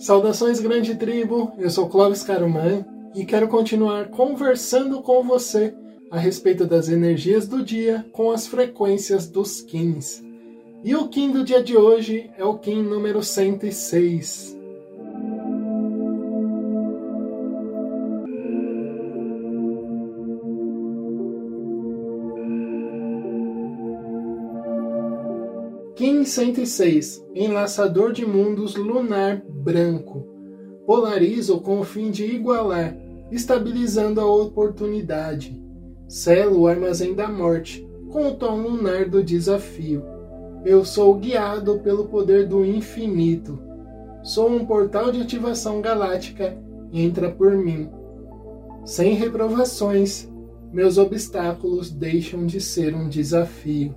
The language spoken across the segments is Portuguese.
Saudações, grande tribo! Eu sou Clóvis Caruman e quero continuar conversando com você a respeito das energias do dia com as frequências dos Kins. E o Kim do dia de hoje é o Kim número 106. Kim 106, Enlaçador de Mundos Lunar Branco. Polarizo com o fim de igualar, estabilizando a oportunidade. Selo o armazém da morte, com o tom lunar do desafio. Eu sou guiado pelo poder do infinito. Sou um portal de ativação galáctica, entra por mim. Sem reprovações, meus obstáculos deixam de ser um desafio.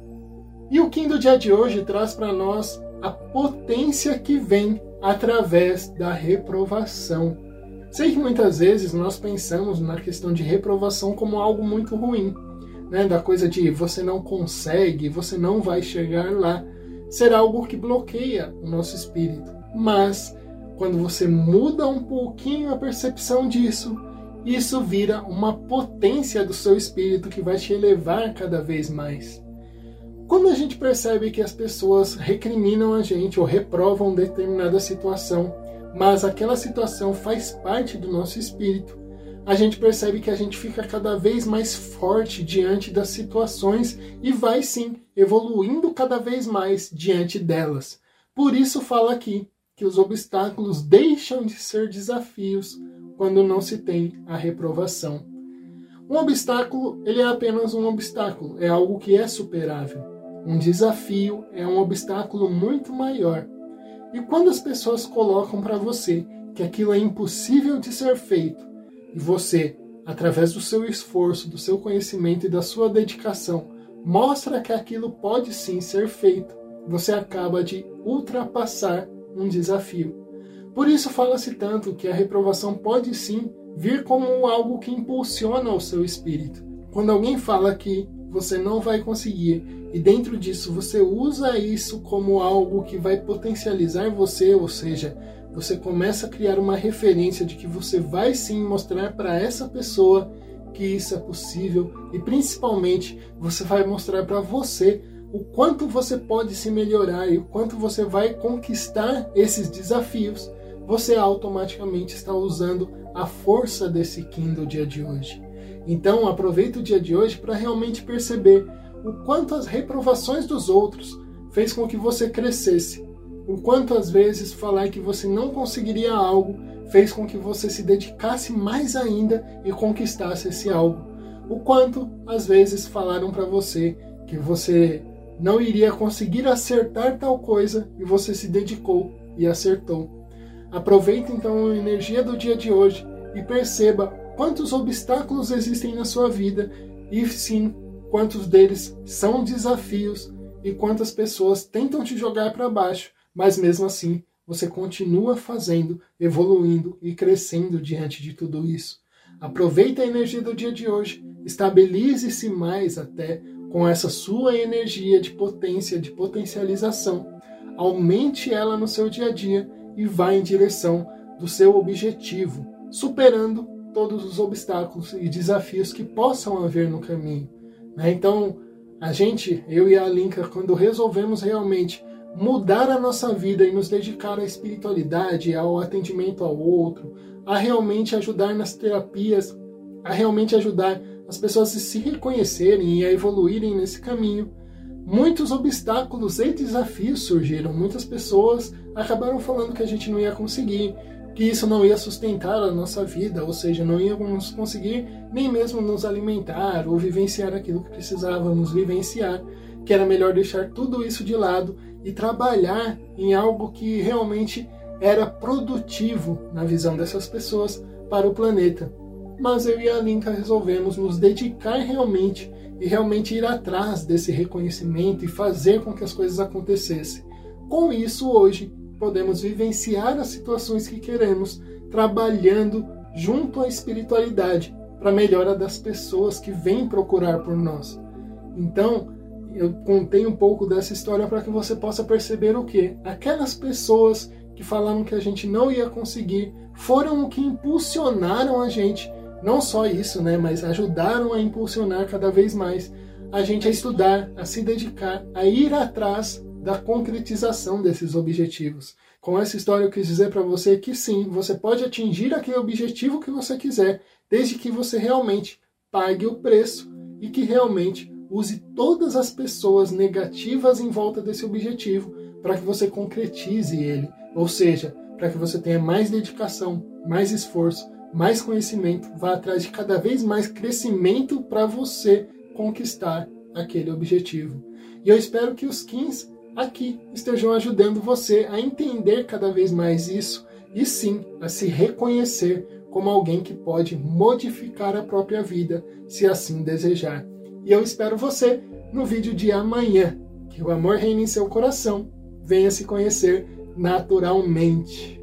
E o Kim do dia de hoje traz para nós a potência que vem através da reprovação. Sei que muitas vezes nós pensamos na questão de reprovação como algo muito ruim, né? da coisa de você não consegue, você não vai chegar lá, ser algo que bloqueia o nosso espírito. Mas quando você muda um pouquinho a percepção disso, isso vira uma potência do seu espírito que vai te elevar cada vez mais. Quando a gente percebe que as pessoas recriminam a gente ou reprovam determinada situação, mas aquela situação faz parte do nosso espírito, a gente percebe que a gente fica cada vez mais forte diante das situações e vai sim evoluindo cada vez mais diante delas. Por isso fala aqui que os obstáculos deixam de ser desafios quando não se tem a reprovação. Um obstáculo, ele é apenas um obstáculo, é algo que é superável. Um desafio é um obstáculo muito maior. E quando as pessoas colocam para você que aquilo é impossível de ser feito, e você, através do seu esforço, do seu conhecimento e da sua dedicação, mostra que aquilo pode sim ser feito, você acaba de ultrapassar um desafio. Por isso fala-se tanto que a reprovação pode sim vir como algo que impulsiona o seu espírito. Quando alguém fala que você não vai conseguir. E dentro disso, você usa isso como algo que vai potencializar você, ou seja, você começa a criar uma referência de que você vai sim mostrar para essa pessoa que isso é possível e principalmente você vai mostrar para você o quanto você pode se melhorar e o quanto você vai conquistar esses desafios. Você automaticamente está usando a força desse Kim do dia de hoje. Então, aproveita o dia de hoje para realmente perceber o quanto as reprovações dos outros fez com que você crescesse. O quanto às vezes falar que você não conseguiria algo fez com que você se dedicasse mais ainda e conquistasse esse algo. O quanto às vezes falaram para você que você não iria conseguir acertar tal coisa e você se dedicou e acertou. Aproveita então a energia do dia de hoje e perceba quantos obstáculos existem na sua vida e sim quantos deles são desafios e quantas pessoas tentam te jogar para baixo, mas mesmo assim você continua fazendo, evoluindo e crescendo diante de tudo isso. Aproveite a energia do dia de hoje, estabilize-se mais até com essa sua energia de potência, de potencialização. Aumente ela no seu dia a dia e vá em direção do seu objetivo, superando todos os obstáculos e desafios que possam haver no caminho. Né? Então, a gente, eu e a Linka, quando resolvemos realmente mudar a nossa vida e nos dedicar à espiritualidade, ao atendimento ao outro, a realmente ajudar nas terapias, a realmente ajudar as pessoas a se reconhecerem e a evoluírem nesse caminho, muitos obstáculos e desafios surgiram. Muitas pessoas acabaram falando que a gente não ia conseguir, que isso não ia sustentar a nossa vida, ou seja, não íamos conseguir nem mesmo nos alimentar ou vivenciar aquilo que precisávamos vivenciar, que era melhor deixar tudo isso de lado e trabalhar em algo que realmente era produtivo na visão dessas pessoas para o planeta. Mas eu e a Linka resolvemos nos dedicar realmente e realmente ir atrás desse reconhecimento e fazer com que as coisas acontecessem. Com isso, hoje, podemos vivenciar as situações que queremos, trabalhando junto à espiritualidade para a melhora das pessoas que vêm procurar por nós. Então, eu contei um pouco dessa história para que você possa perceber o que aquelas pessoas que falaram que a gente não ia conseguir, foram o que impulsionaram a gente, não só isso, né, mas ajudaram a impulsionar cada vez mais a gente a estudar, a se dedicar, a ir atrás da concretização desses objetivos. Com essa história eu quis dizer para você que sim, você pode atingir aquele objetivo que você quiser, desde que você realmente pague o preço e que realmente use todas as pessoas negativas em volta desse objetivo para que você concretize ele, ou seja, para que você tenha mais dedicação, mais esforço, mais conhecimento, vá atrás de cada vez mais crescimento para você conquistar aquele objetivo. E eu espero que os Kins aqui estejam ajudando você a entender cada vez mais isso e sim a se reconhecer como alguém que pode modificar a própria vida, se assim desejar. E eu espero você no vídeo de amanhã. Que o amor reine em seu coração, venha se conhecer naturalmente.